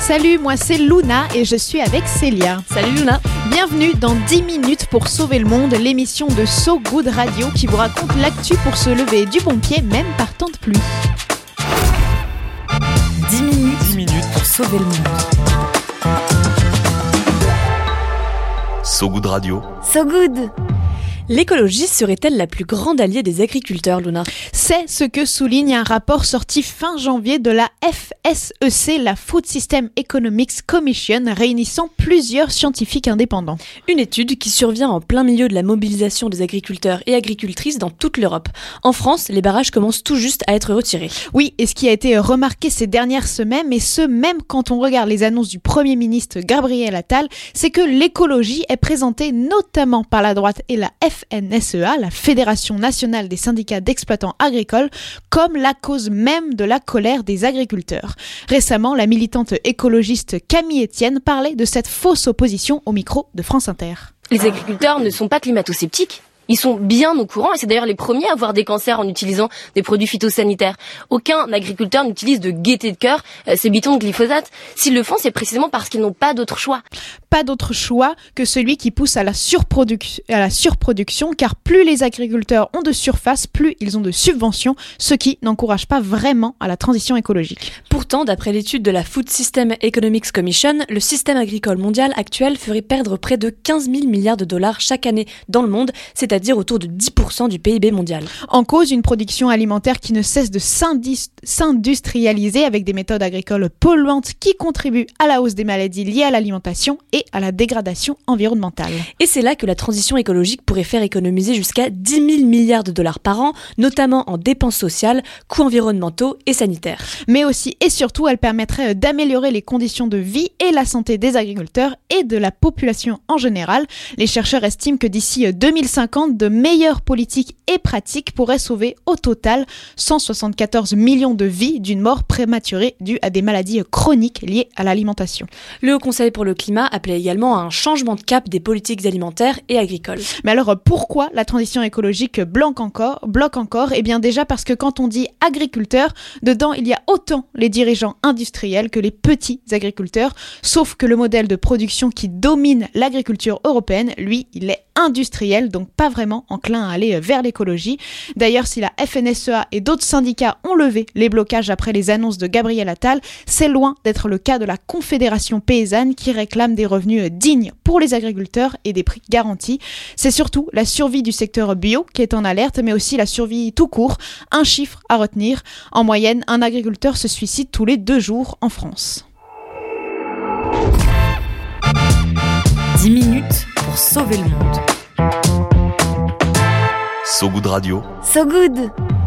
Salut, moi c'est Luna et je suis avec Célia. Salut Luna. Bienvenue dans 10 minutes pour sauver le monde, l'émission de So Good Radio qui vous raconte l'actu pour se lever du bon pied même par temps de pluie. 10 minutes, 10 minutes pour sauver le monde. So Good Radio. So Good L'écologie serait-elle la plus grande alliée des agriculteurs, Luna? C'est ce que souligne un rapport sorti fin janvier de la FSEC, la Food System Economics Commission, réunissant plusieurs scientifiques indépendants. Une étude qui survient en plein milieu de la mobilisation des agriculteurs et agricultrices dans toute l'Europe. En France, les barrages commencent tout juste à être retirés. Oui, et ce qui a été remarqué ces dernières semaines, et ce même quand on regarde les annonces du Premier ministre Gabriel Attal, c'est que l'écologie est présentée notamment par la droite et la FSEC FNSEA, la Fédération nationale des syndicats d'exploitants agricoles, comme la cause même de la colère des agriculteurs. Récemment, la militante écologiste Camille Etienne parlait de cette fausse opposition au micro de France Inter. Les agriculteurs ne sont pas climato-sceptiques. Ils sont bien au courant et c'est d'ailleurs les premiers à avoir des cancers en utilisant des produits phytosanitaires. Aucun agriculteur n'utilise de gaieté de cœur euh, ces bitons de glyphosate. S'ils le font, c'est précisément parce qu'ils n'ont pas d'autre choix. Pas d'autre choix que celui qui pousse à la, à la surproduction, car plus les agriculteurs ont de surface, plus ils ont de subventions, ce qui n'encourage pas vraiment à la transition écologique. Pourtant, d'après l'étude de la Food System Economics Commission, le système agricole mondial actuel ferait perdre près de 15 000 milliards de dollars chaque année dans le monde, c'est-à-dire dire autour de 10% du PIB mondial. En cause, une production alimentaire qui ne cesse de s'industrialiser avec des méthodes agricoles polluantes qui contribuent à la hausse des maladies liées à l'alimentation et à la dégradation environnementale. Et c'est là que la transition écologique pourrait faire économiser jusqu'à 10 000 milliards de dollars par an, notamment en dépenses sociales, coûts environnementaux et sanitaires. Mais aussi et surtout, elle permettrait d'améliorer les conditions de vie et la santé des agriculteurs et de la population en général. Les chercheurs estiment que d'ici 2050, de meilleures politiques et pratiques pourraient sauver au total 174 millions de vies d'une mort prématurée due à des maladies chroniques liées à l'alimentation. Le Haut Conseil pour le climat appelait également à un changement de cap des politiques alimentaires et agricoles. Mais alors pourquoi la transition écologique bloque encore Bloque encore? Eh bien déjà parce que quand on dit agriculteur, dedans il y a autant les dirigeants industriels que les petits agriculteurs, sauf que le modèle de production qui domine l'agriculture européenne, lui, il est industriel, donc pas vraiment enclin à aller vers l'écologie. D'ailleurs, si la FNSEA et d'autres syndicats ont levé les blocages après les annonces de Gabriel Attal, c'est loin d'être le cas de la Confédération paysanne qui réclame des revenus dignes pour les agriculteurs et des prix garantis. C'est surtout la survie du secteur bio qui est en alerte, mais aussi la survie tout court. Un chiffre à retenir. En moyenne, un agriculteur se suicide tous les deux jours en France. 10 minutes pour sauver le monde. So Good Radio. So Good